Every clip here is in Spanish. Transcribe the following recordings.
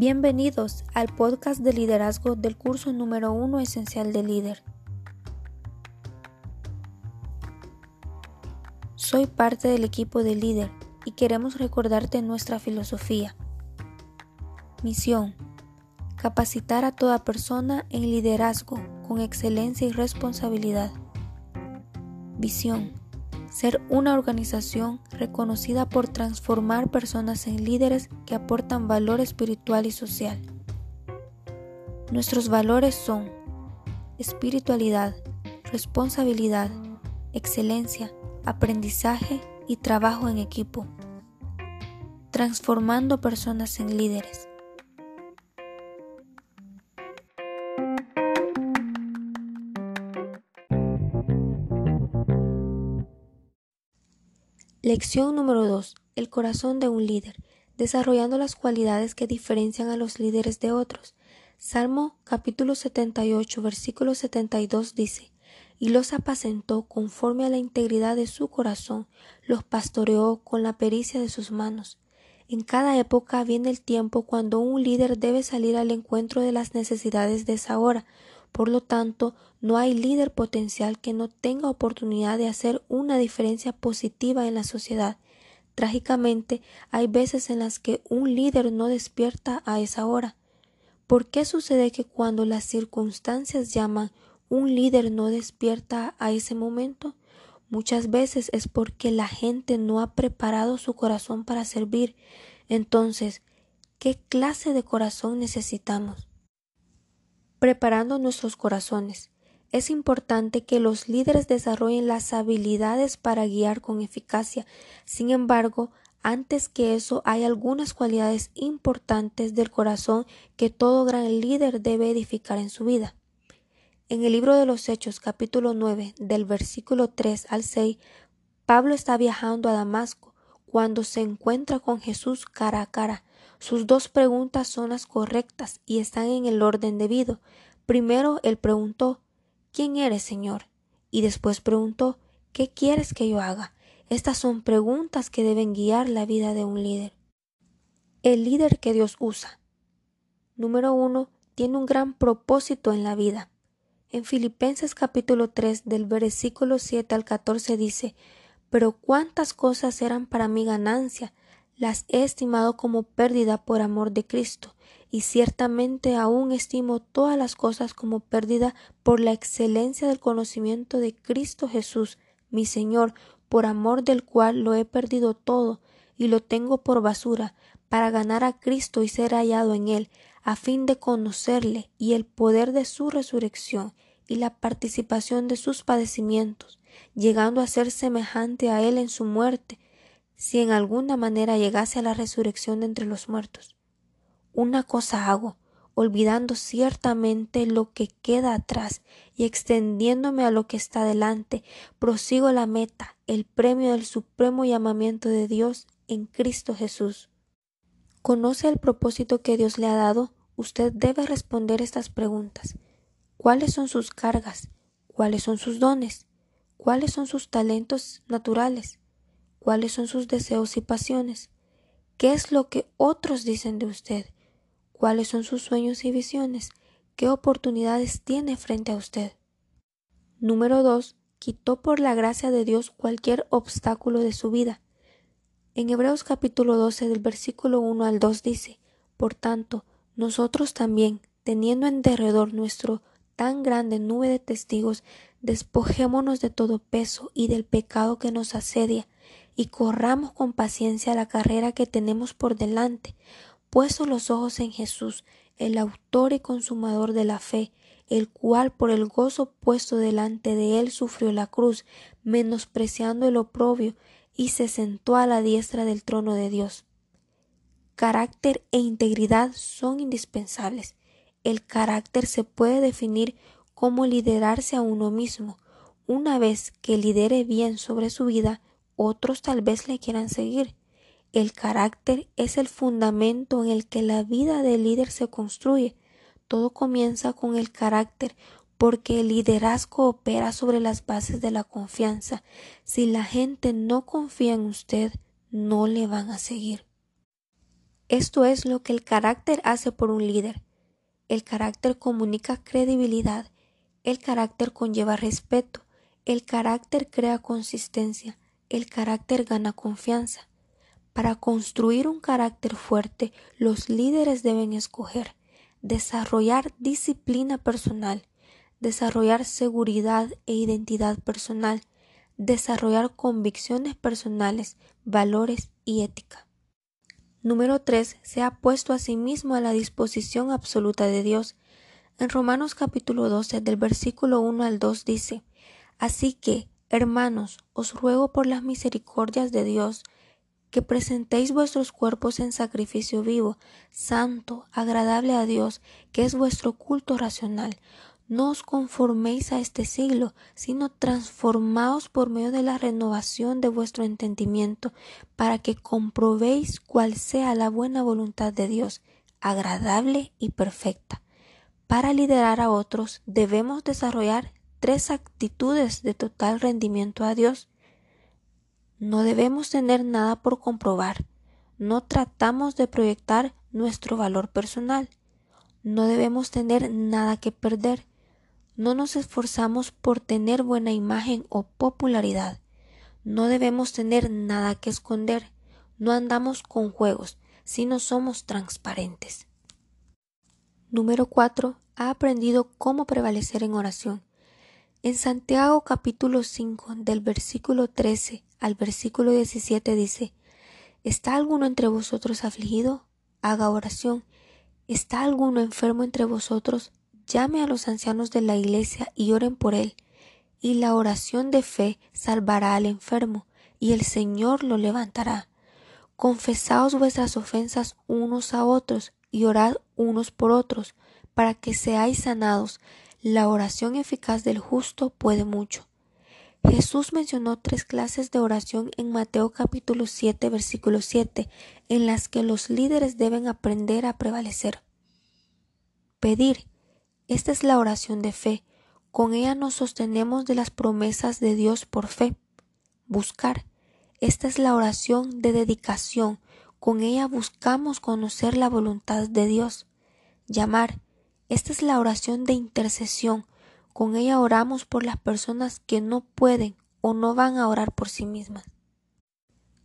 Bienvenidos al podcast de liderazgo del curso número 1 esencial de líder. Soy parte del equipo de líder y queremos recordarte nuestra filosofía. Misión. Capacitar a toda persona en liderazgo con excelencia y responsabilidad. Visión ser una organización reconocida por transformar personas en líderes que aportan valor espiritual y social. Nuestros valores son espiritualidad, responsabilidad, excelencia, aprendizaje y trabajo en equipo, transformando personas en líderes. Lección número 2. El corazón de un líder, desarrollando las cualidades que diferencian a los líderes de otros. Salmo capítulo 78 versículo 72 dice, y los apacentó conforme a la integridad de su corazón, los pastoreó con la pericia de sus manos. En cada época viene el tiempo cuando un líder debe salir al encuentro de las necesidades de esa hora, por lo tanto, no hay líder potencial que no tenga oportunidad de hacer una diferencia positiva en la sociedad. Trágicamente, hay veces en las que un líder no despierta a esa hora. ¿Por qué sucede que cuando las circunstancias llaman, un líder no despierta a ese momento? Muchas veces es porque la gente no ha preparado su corazón para servir. Entonces, ¿qué clase de corazón necesitamos? Preparando nuestros corazones. Es importante que los líderes desarrollen las habilidades para guiar con eficacia. Sin embargo, antes que eso hay algunas cualidades importantes del corazón que todo gran líder debe edificar en su vida. En el libro de los Hechos capítulo 9 del versículo 3 al 6, Pablo está viajando a Damasco cuando se encuentra con Jesús cara a cara. Sus dos preguntas son las correctas y están en el orden debido. Primero él preguntó ¿Quién eres, Señor? y después preguntó ¿Qué quieres que yo haga? Estas son preguntas que deben guiar la vida de un líder. El líder que Dios usa. Número uno, tiene un gran propósito en la vida. En Filipenses capítulo 3 del versículo 7 al 14 dice, Pero cuántas cosas eran para mi ganancia, las he estimado como pérdida por amor de Cristo, y ciertamente aún estimo todas las cosas como pérdida por la excelencia del conocimiento de Cristo Jesús, mi Señor, por amor del cual lo he perdido todo, y lo tengo por basura, para ganar a Cristo y ser hallado en él, a fin de conocerle y el poder de su resurrección y la participación de sus padecimientos, llegando a ser semejante a él en su muerte, si en alguna manera llegase a la resurrección de entre los muertos. Una cosa hago, olvidando ciertamente lo que queda atrás y extendiéndome a lo que está delante, prosigo la meta, el premio del supremo llamamiento de Dios en Cristo Jesús. ¿Conoce el propósito que Dios le ha dado? Usted debe responder estas preguntas. ¿Cuáles son sus cargas? ¿Cuáles son sus dones? ¿Cuáles son sus talentos naturales? cuáles son sus deseos y pasiones, qué es lo que otros dicen de usted, cuáles son sus sueños y visiones, qué oportunidades tiene frente a usted. Número 2. Quitó por la gracia de Dios cualquier obstáculo de su vida. En Hebreos capítulo 12 del versículo 1 al 2 dice, Por tanto, nosotros también, teniendo en derredor nuestro tan grande nube de testigos, despojémonos de todo peso y del pecado que nos asedia, y corramos con paciencia la carrera que tenemos por delante, puestos los ojos en Jesús, el autor y consumador de la fe, el cual por el gozo puesto delante de él sufrió la cruz, menospreciando el oprobio, y se sentó a la diestra del trono de Dios. Carácter e integridad son indispensables. El carácter se puede definir como liderarse a uno mismo. Una vez que lidere bien sobre su vida, otros tal vez le quieran seguir. El carácter es el fundamento en el que la vida del líder se construye. Todo comienza con el carácter, porque el liderazgo opera sobre las bases de la confianza. Si la gente no confía en usted, no le van a seguir. Esto es lo que el carácter hace por un líder. El carácter comunica credibilidad, el carácter conlleva respeto, el carácter crea consistencia, el carácter gana confianza. Para construir un carácter fuerte, los líderes deben escoger, desarrollar disciplina personal, desarrollar seguridad e identidad personal, desarrollar convicciones personales, valores y ética. Número 3. Se ha puesto a sí mismo a la disposición absoluta de Dios. En Romanos capítulo 12 del versículo 1 al 2 dice, Así que, hermanos, os ruego por las misericordias de Dios, que presentéis vuestros cuerpos en sacrificio vivo, santo, agradable a Dios, que es vuestro culto racional. No os conforméis a este siglo, sino transformaos por medio de la renovación de vuestro entendimiento, para que comprobéis cuál sea la buena voluntad de Dios, agradable y perfecta. Para liderar a otros debemos desarrollar tres actitudes de total rendimiento a Dios. No debemos tener nada por comprobar. No tratamos de proyectar nuestro valor personal. No debemos tener nada que perder. No nos esforzamos por tener buena imagen o popularidad. No debemos tener nada que esconder. No andamos con juegos, sino somos transparentes. Número 4. Ha aprendido cómo prevalecer en oración. En Santiago capítulo 5 del versículo 13 al versículo 17 dice, ¿Está alguno entre vosotros afligido? Haga oración. ¿Está alguno enfermo entre vosotros? Llame a los ancianos de la iglesia y oren por él. Y la oración de fe salvará al enfermo, y el Señor lo levantará. Confesaos vuestras ofensas unos a otros, y orad unos por otros, para que seáis sanados. La oración eficaz del justo puede mucho. Jesús mencionó tres clases de oración en Mateo capítulo 7 versículo 7, en las que los líderes deben aprender a prevalecer. Pedir. Esta es la oración de fe. Con ella nos sostenemos de las promesas de Dios por fe. Buscar. Esta es la oración de dedicación. Con ella buscamos conocer la voluntad de Dios. Llamar. Esta es la oración de intercesión. Con ella oramos por las personas que no pueden o no van a orar por sí mismas.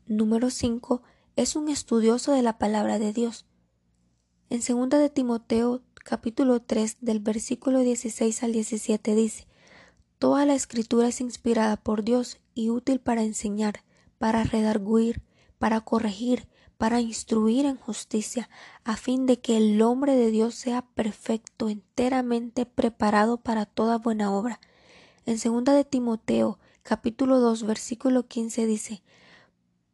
Número 5. Es un estudioso de la palabra de Dios. En 2 de Timoteo capítulo 3 del versículo 16 al 17 dice, Toda la escritura es inspirada por Dios y útil para enseñar, para redarguir, para corregir, para instruir en justicia, a fin de que el hombre de Dios sea perfecto, enteramente preparado para toda buena obra. En segunda de Timoteo, capítulo 2, versículo 15 dice,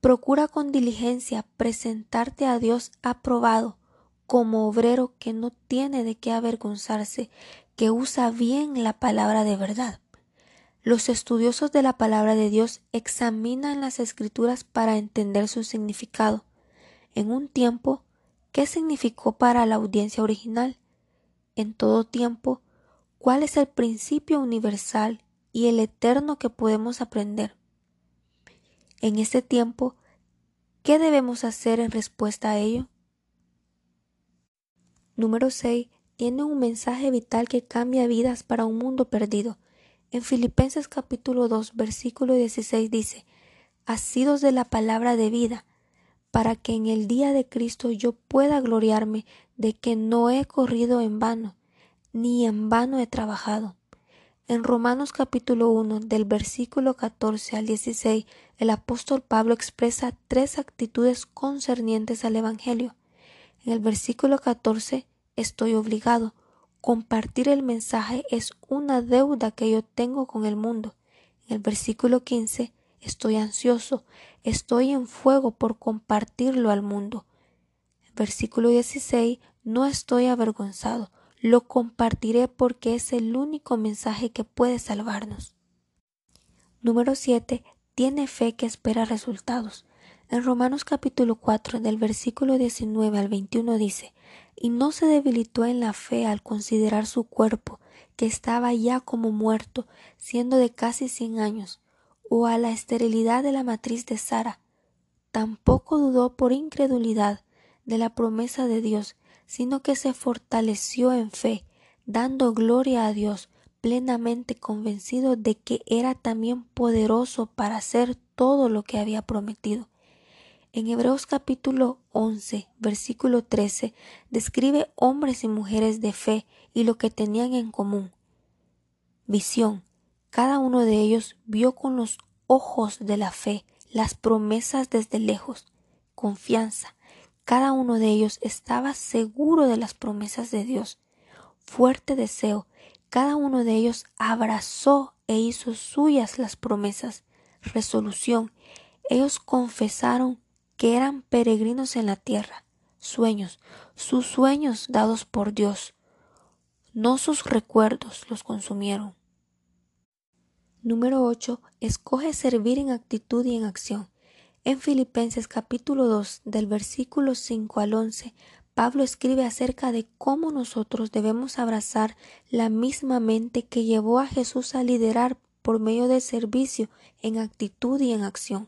Procura con diligencia presentarte a Dios aprobado, como obrero que no tiene de qué avergonzarse, que usa bien la palabra de verdad. Los estudiosos de la palabra de Dios examinan las escrituras para entender su significado en un tiempo, ¿qué significó para la audiencia original? En todo tiempo, ¿cuál es el principio universal y el eterno que podemos aprender? En este tiempo, ¿qué debemos hacer en respuesta a ello? Número 6. Tiene un mensaje vital que cambia vidas para un mundo perdido. En Filipenses capítulo 2, versículo 16 dice, Asidos de la palabra de vida, para que en el día de Cristo yo pueda gloriarme de que no he corrido en vano, ni en vano he trabajado. En Romanos capítulo 1 del versículo 14 al 16 el apóstol Pablo expresa tres actitudes concernientes al Evangelio. En el versículo 14 estoy obligado. Compartir el mensaje es una deuda que yo tengo con el mundo. En el versículo 15 estoy ansioso, estoy en fuego por compartirlo al mundo. Versículo 16, no estoy avergonzado, lo compartiré porque es el único mensaje que puede salvarnos. Número 7. Tiene fe que espera resultados. En Romanos capítulo 4, del versículo 19 al 21 dice, y no se debilitó en la fe al considerar su cuerpo, que estaba ya como muerto, siendo de casi cien años, o a la esterilidad de la matriz de Sara. Tampoco dudó por incredulidad de la promesa de Dios, sino que se fortaleció en fe, dando gloria a Dios, plenamente convencido de que era también poderoso para hacer todo lo que había prometido. En Hebreos capítulo 11, versículo 13, describe hombres y mujeres de fe y lo que tenían en común. Visión. Cada uno de ellos vio con los ojos de la fe las promesas desde lejos. Confianza. Cada uno de ellos estaba seguro de las promesas de Dios. Fuerte deseo. Cada uno de ellos abrazó e hizo suyas las promesas. Resolución. Ellos confesaron que eran peregrinos en la tierra. Sueños. Sus sueños dados por Dios. No sus recuerdos los consumieron. Número 8. Escoge servir en actitud y en acción. En Filipenses capítulo 2 del versículo 5 al 11, Pablo escribe acerca de cómo nosotros debemos abrazar la misma mente que llevó a Jesús a liderar por medio del servicio en actitud y en acción.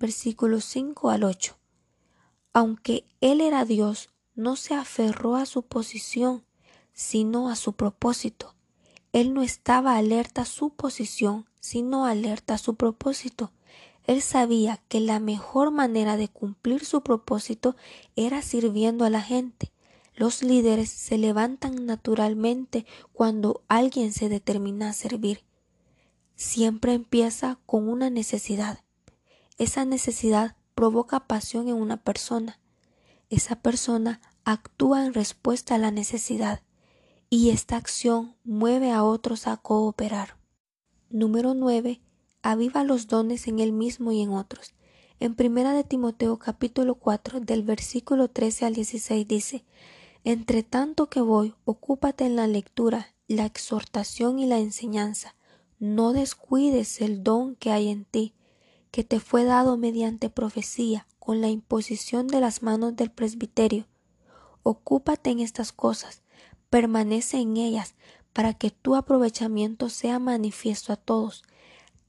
versículos 5 al 8. Aunque él era Dios, no se aferró a su posición, sino a su propósito él no estaba alerta a su posición, sino alerta a su propósito. Él sabía que la mejor manera de cumplir su propósito era sirviendo a la gente. Los líderes se levantan naturalmente cuando alguien se determina a servir. Siempre empieza con una necesidad. Esa necesidad provoca pasión en una persona. Esa persona actúa en respuesta a la necesidad y esta acción mueve a otros a cooperar. Número 9. Aviva los dones en él mismo y en otros. En primera de Timoteo capítulo 4 del versículo 13 al 16 dice, Entre tanto que voy, ocúpate en la lectura, la exhortación y la enseñanza. No descuides el don que hay en ti, que te fue dado mediante profecía, con la imposición de las manos del presbiterio. Ocúpate en estas cosas, permanece en ellas para que tu aprovechamiento sea manifiesto a todos.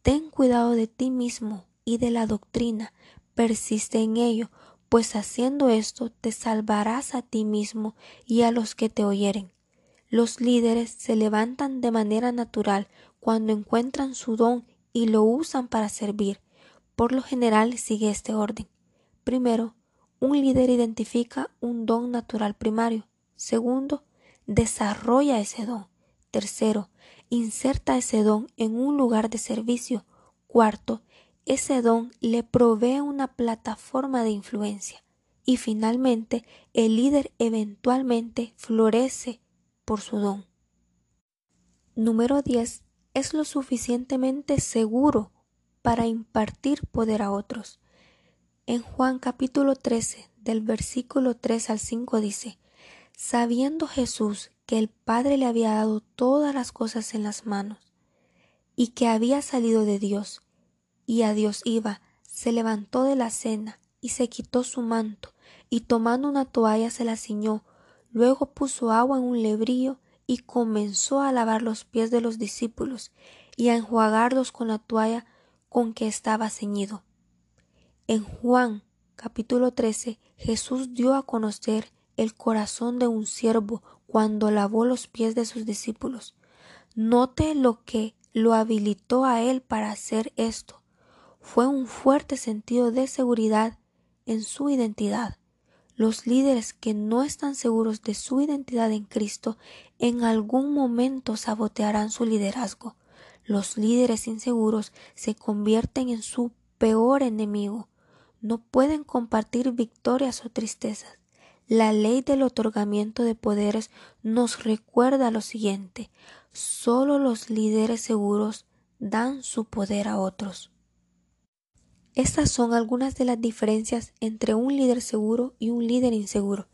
Ten cuidado de ti mismo y de la doctrina, persiste en ello, pues haciendo esto te salvarás a ti mismo y a los que te oyeren. Los líderes se levantan de manera natural cuando encuentran su don y lo usan para servir. Por lo general sigue este orden. Primero, un líder identifica un don natural primario. Segundo, desarrolla ese don. Tercero, inserta ese don en un lugar de servicio. Cuarto, ese don le provee una plataforma de influencia. Y finalmente, el líder eventualmente florece por su don. Número 10. Es lo suficientemente seguro para impartir poder a otros. En Juan capítulo 13, del versículo 3 al 5 dice, sabiendo Jesús que el Padre le había dado todas las cosas en las manos, y que había salido de Dios, y a Dios iba, se levantó de la cena, y se quitó su manto, y tomando una toalla se la ciñó, luego puso agua en un lebrillo, y comenzó a lavar los pies de los discípulos, y a enjuagarlos con la toalla con que estaba ceñido. En Juan capítulo 13 Jesús dio a conocer el corazón de un siervo cuando lavó los pies de sus discípulos. Note lo que lo habilitó a él para hacer esto. Fue un fuerte sentido de seguridad en su identidad. Los líderes que no están seguros de su identidad en Cristo en algún momento sabotearán su liderazgo. Los líderes inseguros se convierten en su peor enemigo. No pueden compartir victorias o tristezas. La ley del otorgamiento de poderes nos recuerda lo siguiente, solo los líderes seguros dan su poder a otros. Estas son algunas de las diferencias entre un líder seguro y un líder inseguro.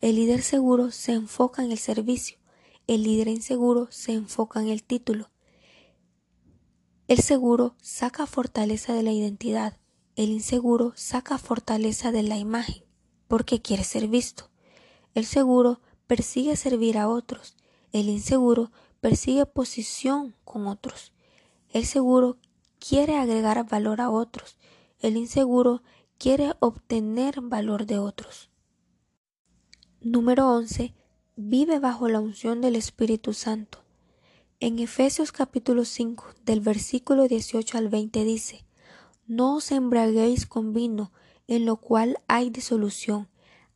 El líder seguro se enfoca en el servicio, el líder inseguro se enfoca en el título. El seguro saca fortaleza de la identidad, el inseguro saca fortaleza de la imagen, porque quiere ser visto. El seguro persigue servir a otros, el inseguro persigue posición con otros. El seguro quiere agregar valor a otros, el inseguro quiere obtener valor de otros. Número 11. Vive bajo la unción del Espíritu Santo. En Efesios capítulo 5 del versículo 18 al 20 dice, No os embraguéis con vino, en lo cual hay disolución,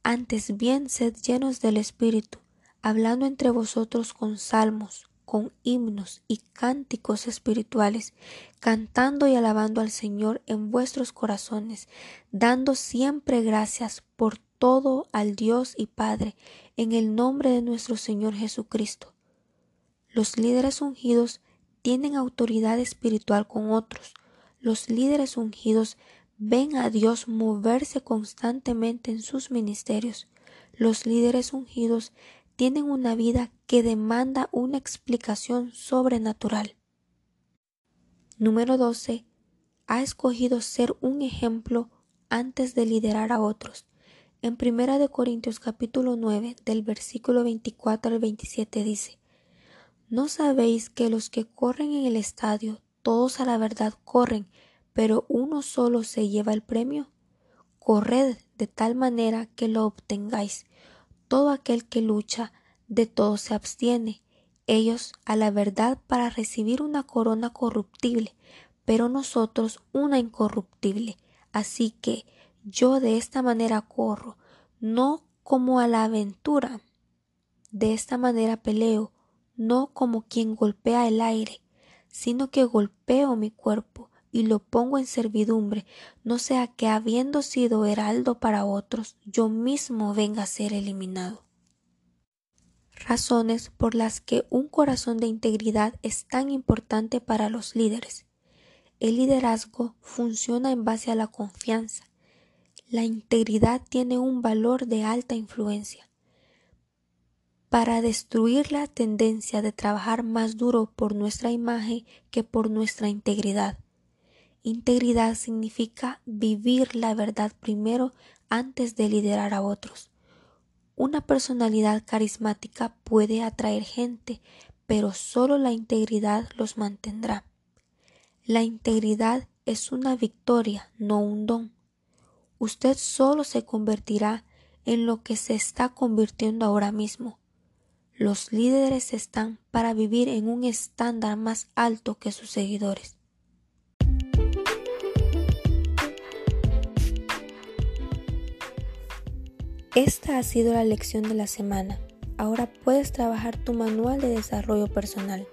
antes bien sed llenos del Espíritu, hablando entre vosotros con salmos, con himnos y cánticos espirituales, cantando y alabando al Señor en vuestros corazones, dando siempre gracias por todo al Dios y Padre, en el nombre de nuestro Señor Jesucristo. Los líderes ungidos tienen autoridad espiritual con otros. Los líderes ungidos ven a Dios moverse constantemente en sus ministerios. Los líderes ungidos tienen una vida que demanda una explicación sobrenatural. Número 12. Ha escogido ser un ejemplo antes de liderar a otros. En Primera de Corintios capítulo 9 del versículo 24 al 27 dice, ¿No sabéis que los que corren en el estadio, todos a la verdad corren, pero uno solo se lleva el premio? Corred de tal manera que lo obtengáis. Todo aquel que lucha, de todo se abstiene. Ellos a la verdad para recibir una corona corruptible, pero nosotros una incorruptible. Así que yo de esta manera corro, no como a la aventura. De esta manera peleo, no como quien golpea el aire, sino que golpeo mi cuerpo y lo pongo en servidumbre, no sea que habiendo sido heraldo para otros, yo mismo venga a ser eliminado razones por las que un corazón de integridad es tan importante para los líderes. El liderazgo funciona en base a la confianza. La integridad tiene un valor de alta influencia. Para destruir la tendencia de trabajar más duro por nuestra imagen que por nuestra integridad. Integridad significa vivir la verdad primero antes de liderar a otros. Una personalidad carismática puede atraer gente, pero solo la integridad los mantendrá. La integridad es una victoria, no un don. Usted solo se convertirá en lo que se está convirtiendo ahora mismo. Los líderes están para vivir en un estándar más alto que sus seguidores. Esta ha sido la lección de la semana. Ahora puedes trabajar tu manual de desarrollo personal.